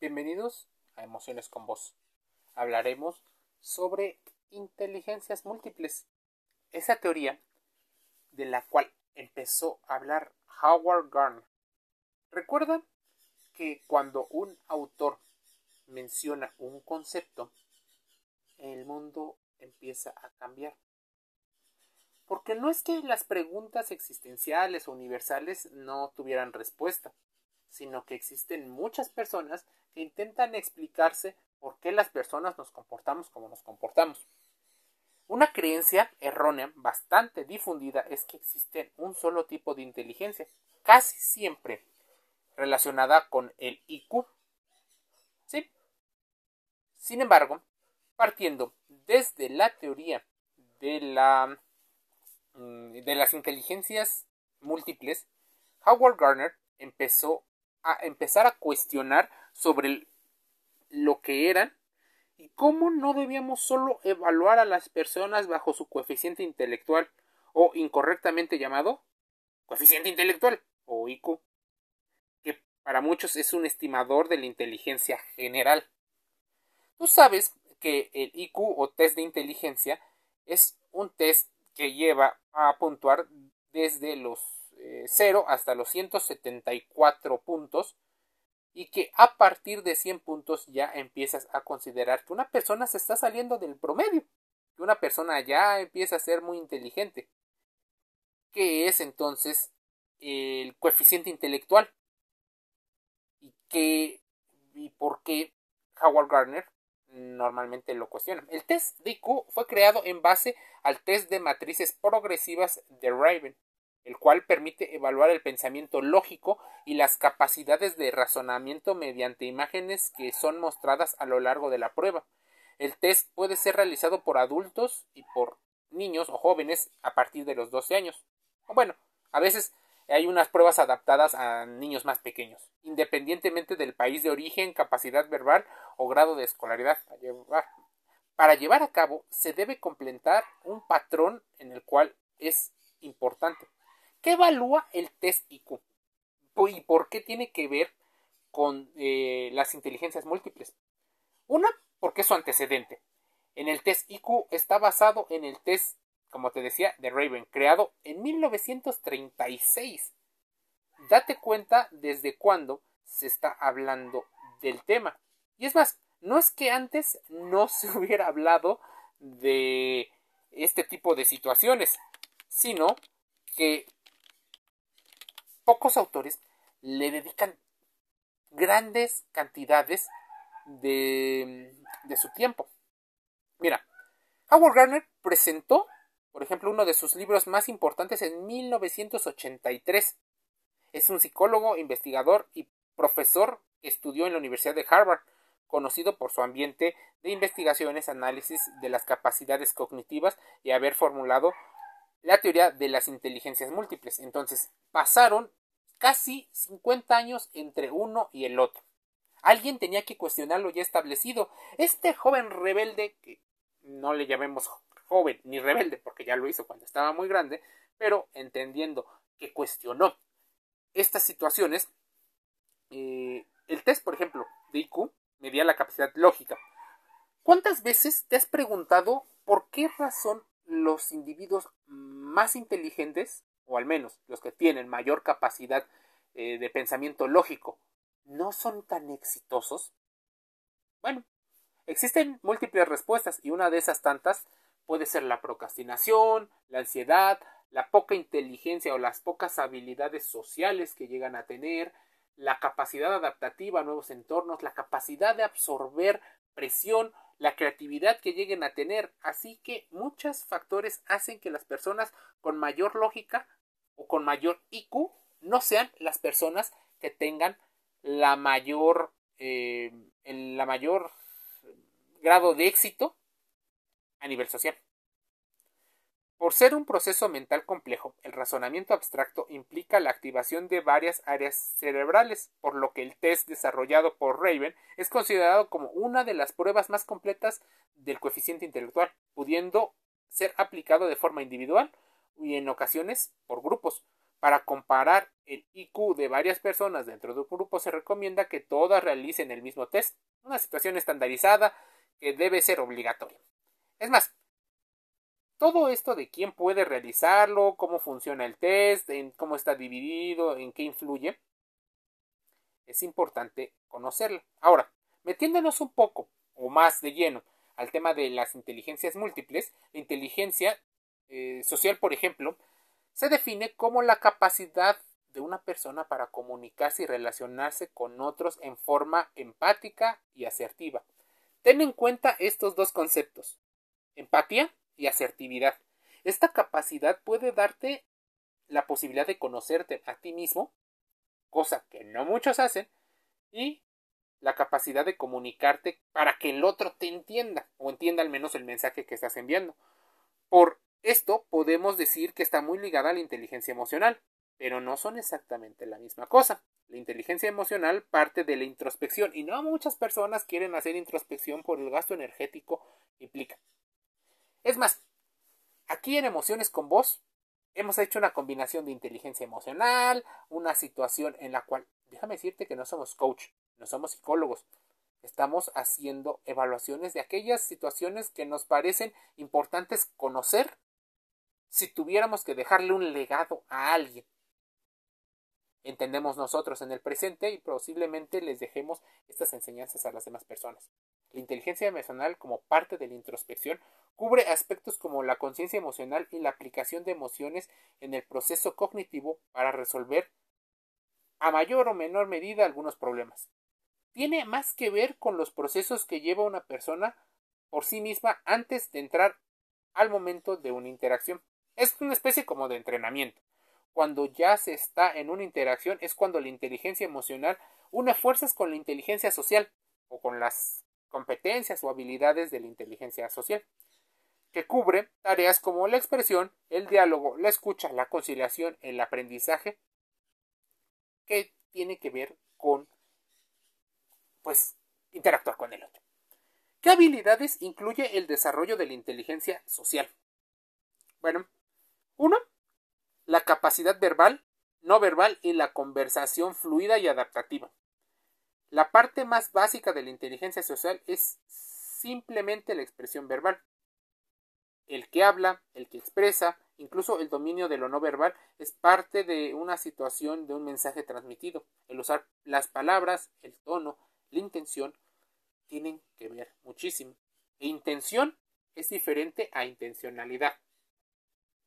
Bienvenidos a Emociones con Voz. Hablaremos sobre inteligencias múltiples. Esa teoría de la cual empezó a hablar Howard Gardner. Recuerda que cuando un autor menciona un concepto, el mundo empieza a cambiar. Porque no es que las preguntas existenciales o universales no tuvieran respuesta, sino que existen muchas personas que intentan explicarse por qué las personas nos comportamos como nos comportamos. Una creencia errónea bastante difundida es que existe un solo tipo de inteligencia, casi siempre relacionada con el IQ. ¿Sí? Sin embargo, partiendo desde la teoría de, la, mm, de las inteligencias múltiples, Howard Gardner empezó a empezar a cuestionar sobre lo que eran y cómo no debíamos solo evaluar a las personas bajo su coeficiente intelectual o incorrectamente llamado coeficiente intelectual o IQ, que para muchos es un estimador de la inteligencia general. Tú sabes que el IQ o test de inteligencia es un test que lleva a puntuar desde los 0 eh, hasta los 174 puntos y que a partir de 100 puntos ya empiezas a considerar que una persona se está saliendo del promedio, que una persona ya empieza a ser muy inteligente. ¿Qué es entonces el coeficiente intelectual? ¿Y qué y por qué Howard Gardner normalmente lo cuestiona? El test de IQ fue creado en base al test de matrices progresivas de Raven el cual permite evaluar el pensamiento lógico y las capacidades de razonamiento mediante imágenes que son mostradas a lo largo de la prueba. El test puede ser realizado por adultos y por niños o jóvenes a partir de los 12 años. Bueno, a veces hay unas pruebas adaptadas a niños más pequeños, independientemente del país de origen, capacidad verbal o grado de escolaridad. Para llevar a cabo se debe completar un patrón en el cual es importante ¿Qué evalúa el test IQ? ¿Y por qué tiene que ver con eh, las inteligencias múltiples? Una, porque es su antecedente. En el test IQ está basado en el test, como te decía, de Raven, creado en 1936. Date cuenta desde cuándo se está hablando del tema. Y es más, no es que antes no se hubiera hablado de este tipo de situaciones, sino que pocos autores le dedican grandes cantidades de, de su tiempo. Mira, Howard Gardner presentó, por ejemplo, uno de sus libros más importantes en 1983. Es un psicólogo, investigador y profesor que estudió en la Universidad de Harvard, conocido por su ambiente de investigaciones, análisis de las capacidades cognitivas y haber formulado la teoría de las inteligencias múltiples. Entonces, pasaron casi 50 años entre uno y el otro. Alguien tenía que cuestionar lo ya establecido. Este joven rebelde, que no le llamemos joven ni rebelde, porque ya lo hizo cuando estaba muy grande, pero entendiendo que cuestionó estas situaciones, eh, el test, por ejemplo, de IQ medía la capacidad lógica. ¿Cuántas veces te has preguntado por qué razón los individuos más inteligentes o al menos los que tienen mayor capacidad eh, de pensamiento lógico, no son tan exitosos? Bueno, existen múltiples respuestas y una de esas tantas puede ser la procrastinación, la ansiedad, la poca inteligencia o las pocas habilidades sociales que llegan a tener, la capacidad adaptativa a nuevos entornos, la capacidad de absorber presión, la creatividad que lleguen a tener. Así que muchos factores hacen que las personas con mayor lógica o con mayor IQ no sean las personas que tengan la mayor, eh, la mayor grado de éxito a nivel social. Por ser un proceso mental complejo, el razonamiento abstracto implica la activación de varias áreas cerebrales, por lo que el test desarrollado por Raven es considerado como una de las pruebas más completas del coeficiente intelectual, pudiendo ser aplicado de forma individual y en ocasiones por grupos, Para comparar el IQ de varias personas dentro de un grupo se recomienda que todas realicen el mismo test, una situación estandarizada que debe ser obligatoria. Es más, todo esto de quién puede realizarlo, cómo funciona el test, en cómo está dividido, en qué influye, es importante conocerlo. Ahora, metiéndonos un poco o más de lleno al tema de las inteligencias múltiples, la inteligencia eh, social, por ejemplo, se define como la capacidad de una persona para comunicarse y relacionarse con otros en forma empática y asertiva. Ten en cuenta estos dos conceptos, empatía y asertividad. Esta capacidad puede darte la posibilidad de conocerte a ti mismo, cosa que no muchos hacen, y la capacidad de comunicarte para que el otro te entienda o entienda al menos el mensaje que estás enviando. Por esto podemos decir que está muy ligada a la inteligencia emocional, pero no son exactamente la misma cosa. La inteligencia emocional parte de la introspección y no muchas personas quieren hacer introspección por el gasto energético que implica. Es más, aquí en Emociones con Voz hemos hecho una combinación de inteligencia emocional, una situación en la cual, déjame decirte que no somos coach, no somos psicólogos, estamos haciendo evaluaciones de aquellas situaciones que nos parecen importantes conocer si tuviéramos que dejarle un legado a alguien. Entendemos nosotros en el presente y posiblemente les dejemos estas enseñanzas a las demás personas. La inteligencia emocional como parte de la introspección cubre aspectos como la conciencia emocional y la aplicación de emociones en el proceso cognitivo para resolver a mayor o menor medida algunos problemas. Tiene más que ver con los procesos que lleva una persona por sí misma antes de entrar al momento de una interacción. Es una especie como de entrenamiento. Cuando ya se está en una interacción es cuando la inteligencia emocional une fuerzas con la inteligencia social o con las competencias o habilidades de la inteligencia social que cubre tareas como la expresión, el diálogo, la escucha, la conciliación, el aprendizaje, que tiene que ver con, pues, interactuar con el otro. ¿Qué habilidades incluye el desarrollo de la inteligencia social? Bueno, uno, la capacidad verbal, no verbal y la conversación fluida y adaptativa. La parte más básica de la inteligencia social es simplemente la expresión verbal el que habla, el que expresa, incluso el dominio de lo no verbal es parte de una situación de un mensaje transmitido. El usar las palabras, el tono, la intención, tienen que ver muchísimo. E intención es diferente a intencionalidad.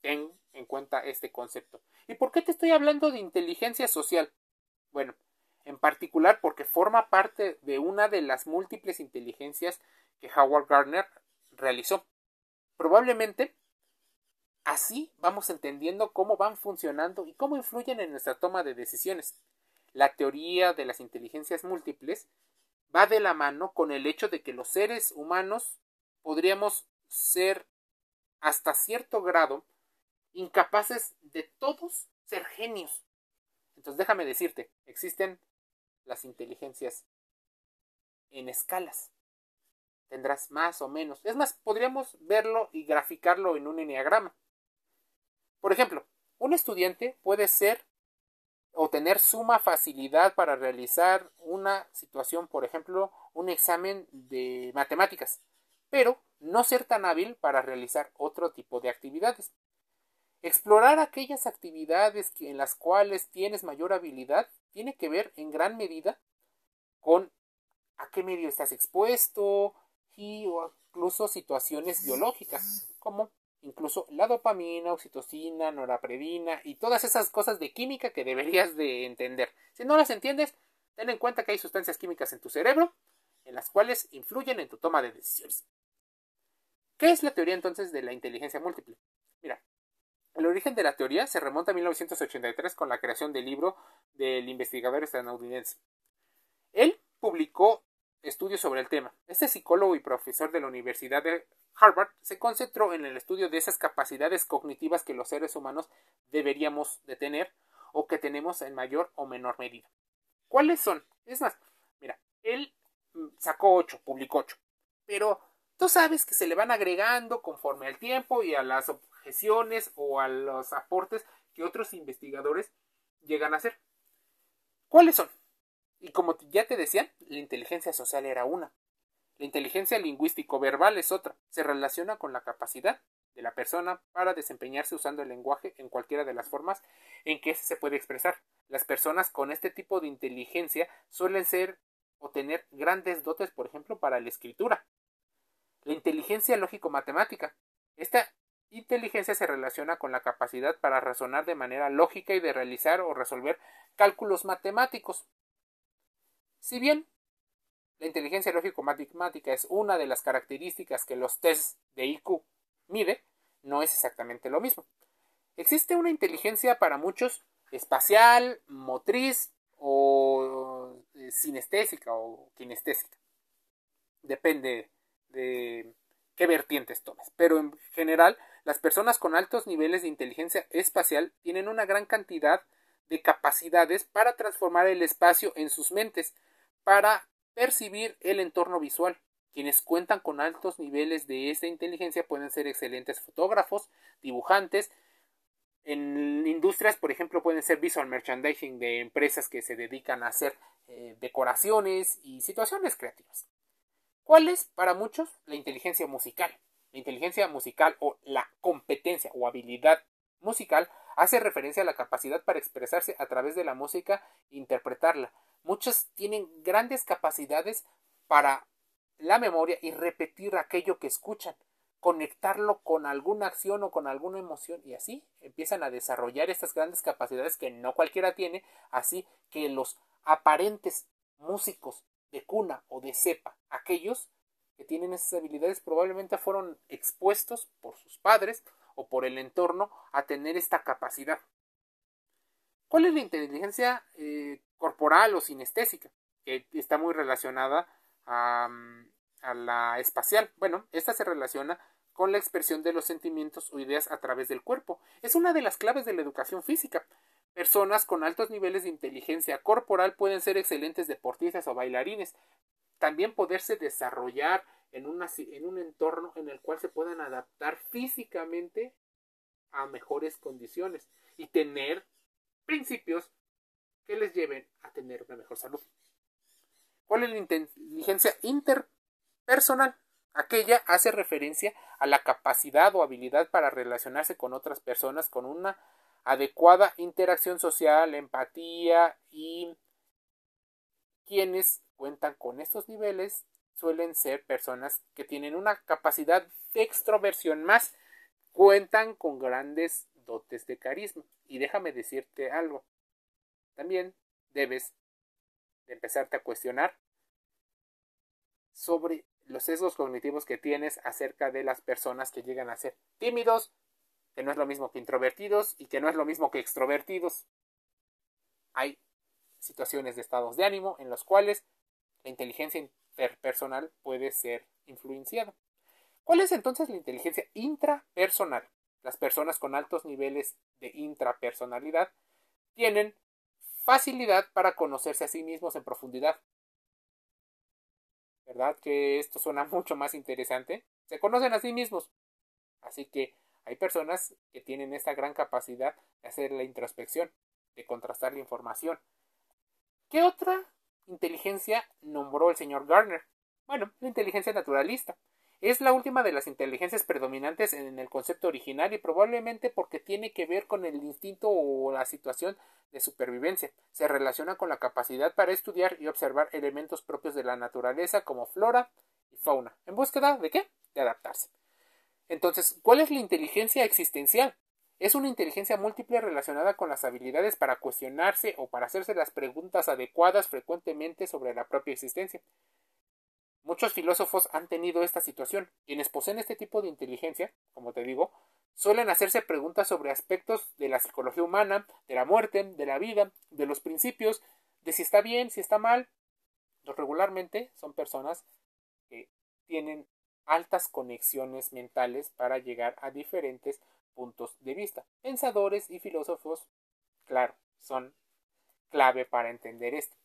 Ten en cuenta este concepto. ¿Y por qué te estoy hablando de inteligencia social? Bueno, en particular porque forma parte de una de las múltiples inteligencias que Howard Gardner realizó. Probablemente así vamos entendiendo cómo van funcionando y cómo influyen en nuestra toma de decisiones. La teoría de las inteligencias múltiples va de la mano con el hecho de que los seres humanos podríamos ser hasta cierto grado incapaces de todos ser genios. Entonces déjame decirte, existen las inteligencias en escalas tendrás más o menos. Es más, podríamos verlo y graficarlo en un enneagrama. Por ejemplo, un estudiante puede ser o tener suma facilidad para realizar una situación, por ejemplo, un examen de matemáticas, pero no ser tan hábil para realizar otro tipo de actividades. Explorar aquellas actividades en las cuales tienes mayor habilidad tiene que ver en gran medida con a qué medio estás expuesto, y o incluso situaciones biológicas, como incluso la dopamina, oxitocina, norapredina y todas esas cosas de química que deberías de entender. Si no las entiendes, ten en cuenta que hay sustancias químicas en tu cerebro en las cuales influyen en tu toma de decisiones. ¿Qué es la teoría entonces de la inteligencia múltiple? Mira, el origen de la teoría se remonta a 1983 con la creación del libro del investigador estadounidense. Él publicó estudios sobre el tema. Este psicólogo y profesor de la Universidad de Harvard se concentró en el estudio de esas capacidades cognitivas que los seres humanos deberíamos de tener o que tenemos en mayor o menor medida. ¿Cuáles son? Es más, mira, él mm, sacó ocho, publicó ocho, pero tú sabes que se le van agregando conforme al tiempo y a las o a los aportes que otros investigadores llegan a hacer. ¿Cuáles son? Y como ya te decía, la inteligencia social era una. La inteligencia lingüístico-verbal es otra. Se relaciona con la capacidad de la persona para desempeñarse usando el lenguaje en cualquiera de las formas en que se puede expresar. Las personas con este tipo de inteligencia suelen ser o tener grandes dotes, por ejemplo, para la escritura. La inteligencia lógico-matemática. Esta inteligencia se relaciona con la capacidad para razonar de manera lógica y de realizar o resolver cálculos matemáticos. Si bien la inteligencia lógico-matemática es una de las características que los tests de IQ mide, no es exactamente lo mismo. Existe una inteligencia para muchos espacial, motriz o eh, sinestésica o kinestésica. Depende de qué vertientes tomes. Pero en general, las personas con altos niveles de inteligencia espacial tienen una gran cantidad de capacidades para transformar el espacio en sus mentes, para percibir el entorno visual. Quienes cuentan con altos niveles de esta inteligencia pueden ser excelentes fotógrafos, dibujantes, en industrias, por ejemplo, pueden ser visual merchandising de empresas que se dedican a hacer eh, decoraciones y situaciones creativas. ¿Cuál es para muchos la inteligencia musical? La inteligencia musical o la competencia o habilidad musical hace referencia a la capacidad para expresarse a través de la música e interpretarla. Muchos tienen grandes capacidades para la memoria y repetir aquello que escuchan conectarlo con alguna acción o con alguna emoción y así empiezan a desarrollar estas grandes capacidades que no cualquiera tiene, así que los aparentes músicos de cuna o de cepa, aquellos que tienen esas habilidades probablemente fueron expuestos por sus padres o por el entorno a tener esta capacidad. ¿Cuál es la inteligencia eh, corporal o sinestésica? Que está muy relacionada a, a la espacial. Bueno, esta se relaciona con la expresión de los sentimientos o ideas a través del cuerpo. Es una de las claves de la educación física. Personas con altos niveles de inteligencia corporal pueden ser excelentes deportistas o bailarines. También poderse desarrollar en, en un entorno en el cual se puedan adaptar físicamente a mejores condiciones y tener principios que les lleven a tener una mejor salud. ¿Cuál es la inteligencia interpersonal? Aquella hace referencia a la capacidad o habilidad para relacionarse con otras personas con una adecuada interacción social, empatía y quienes cuentan con estos niveles suelen ser personas que tienen una capacidad de extroversión más, cuentan con grandes dotes de carisma. Y déjame decirte algo, también debes de empezarte a cuestionar sobre los sesgos cognitivos que tienes acerca de las personas que llegan a ser tímidos, que no es lo mismo que introvertidos y que no es lo mismo que extrovertidos. Hay situaciones de estados de ánimo en los cuales la inteligencia interpersonal puede ser influenciada. ¿Cuál es entonces la inteligencia intrapersonal? Las personas con altos niveles de intrapersonalidad tienen facilidad para conocerse a sí mismos en profundidad, ¿Verdad que esto suena mucho más interesante? Se conocen a sí mismos. Así que hay personas que tienen esta gran capacidad de hacer la introspección, de contrastar la información. ¿Qué otra inteligencia nombró el señor Garner? Bueno, la inteligencia naturalista. Es la última de las inteligencias predominantes en el concepto original y probablemente porque tiene que ver con el instinto o la situación de supervivencia. Se relaciona con la capacidad para estudiar y observar elementos propios de la naturaleza como flora y fauna. ¿En búsqueda de qué? De adaptarse. Entonces, ¿cuál es la inteligencia existencial? Es una inteligencia múltiple relacionada con las habilidades para cuestionarse o para hacerse las preguntas adecuadas frecuentemente sobre la propia existencia. Muchos filósofos han tenido esta situación. Quienes poseen este tipo de inteligencia, como te digo, suelen hacerse preguntas sobre aspectos de la psicología humana, de la muerte, de la vida, de los principios, de si está bien, si está mal. Regularmente son personas que tienen altas conexiones mentales para llegar a diferentes puntos de vista. Pensadores y filósofos, claro, son clave para entender esto.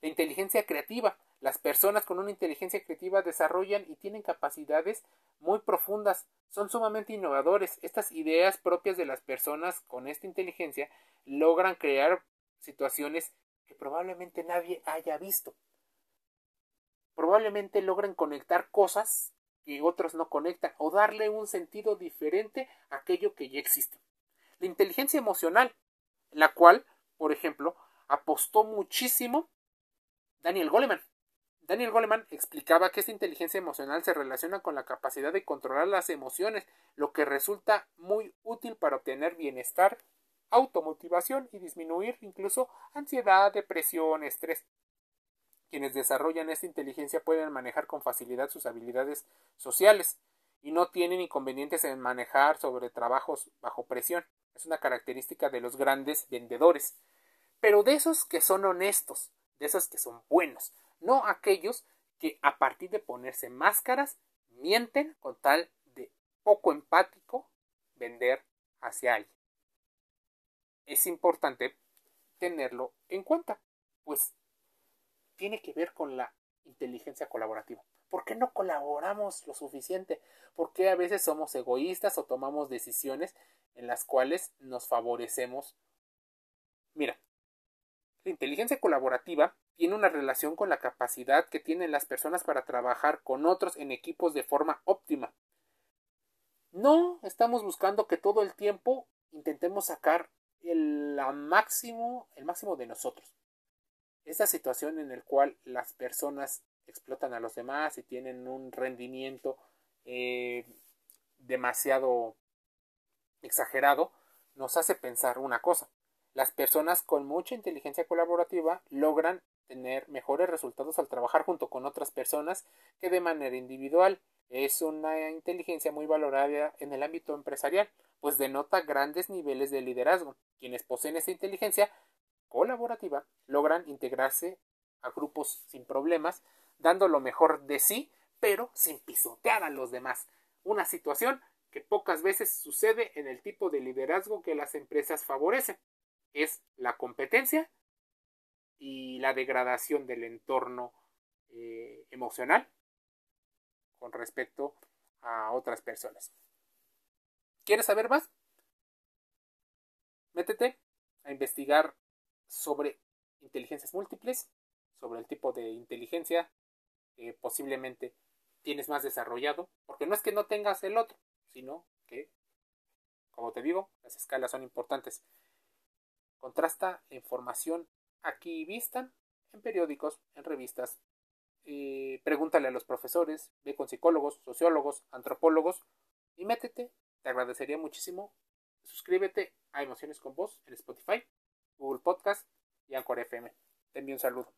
La inteligencia creativa Las personas con una inteligencia creativa desarrollan y tienen capacidades muy profundas, son sumamente innovadores. Estas ideas propias de las personas con esta inteligencia logran crear situaciones que probablemente nadie haya visto. Probablemente logran conectar cosas que otros no conectan o darle un sentido diferente a aquello que ya existe. La inteligencia emocional, la cual, por ejemplo, apostó muchísimo Daniel Goleman. Daniel Goleman explicaba que esta inteligencia emocional se relaciona con la capacidad de controlar las emociones, lo que resulta muy útil para obtener bienestar, automotivación y disminuir incluso ansiedad, depresión, estrés. Quienes desarrollan esta inteligencia pueden manejar con facilidad sus habilidades sociales y no tienen inconvenientes en manejar sobre trabajos bajo presión. Es una característica de los grandes vendedores. Pero de esos que son honestos, de esos que son buenos, no aquellos que a partir de ponerse máscaras mienten con tal de poco empático vender hacia alguien. Es importante tenerlo en cuenta, pues tiene que ver con la inteligencia colaborativa. ¿Por qué no colaboramos lo suficiente? ¿Por qué a veces somos egoístas o tomamos decisiones en las cuales nos favorecemos? Mira, la inteligencia colaborativa tiene una relación con la capacidad que tienen las personas para trabajar con otros en equipos de forma óptima. No estamos buscando que todo el tiempo intentemos sacar el máximo, el máximo de nosotros. Esa situación en la cual las personas explotan a los demás y tienen un rendimiento eh, demasiado exagerado, nos hace pensar una cosa. Las personas con mucha inteligencia colaborativa logran tener mejores resultados al trabajar junto con otras personas que de manera individual. Es una inteligencia muy valorada en el ámbito empresarial, pues denota grandes niveles de liderazgo. Quienes poseen esta inteligencia colaborativa logran integrarse a grupos sin problemas, dando lo mejor de sí, pero sin pisotear a los demás. Una situación que pocas veces sucede en el tipo de liderazgo que las empresas favorecen. Es la competencia y la degradación del entorno eh, emocional con respecto a otras personas. ¿Quieres saber más? Métete a investigar sobre inteligencias múltiples, sobre el tipo de inteligencia que posiblemente tienes más desarrollado, porque no es que no tengas el otro, sino que, como te digo, las escalas son importantes. Contrasta la información aquí vista en periódicos, en revistas. Pregúntale a los profesores, ve con psicólogos, sociólogos, antropólogos y métete. Te agradecería muchísimo. Suscríbete a Emociones con Voz en Spotify Google Podcast y Anchor FM. Te envío un saludo.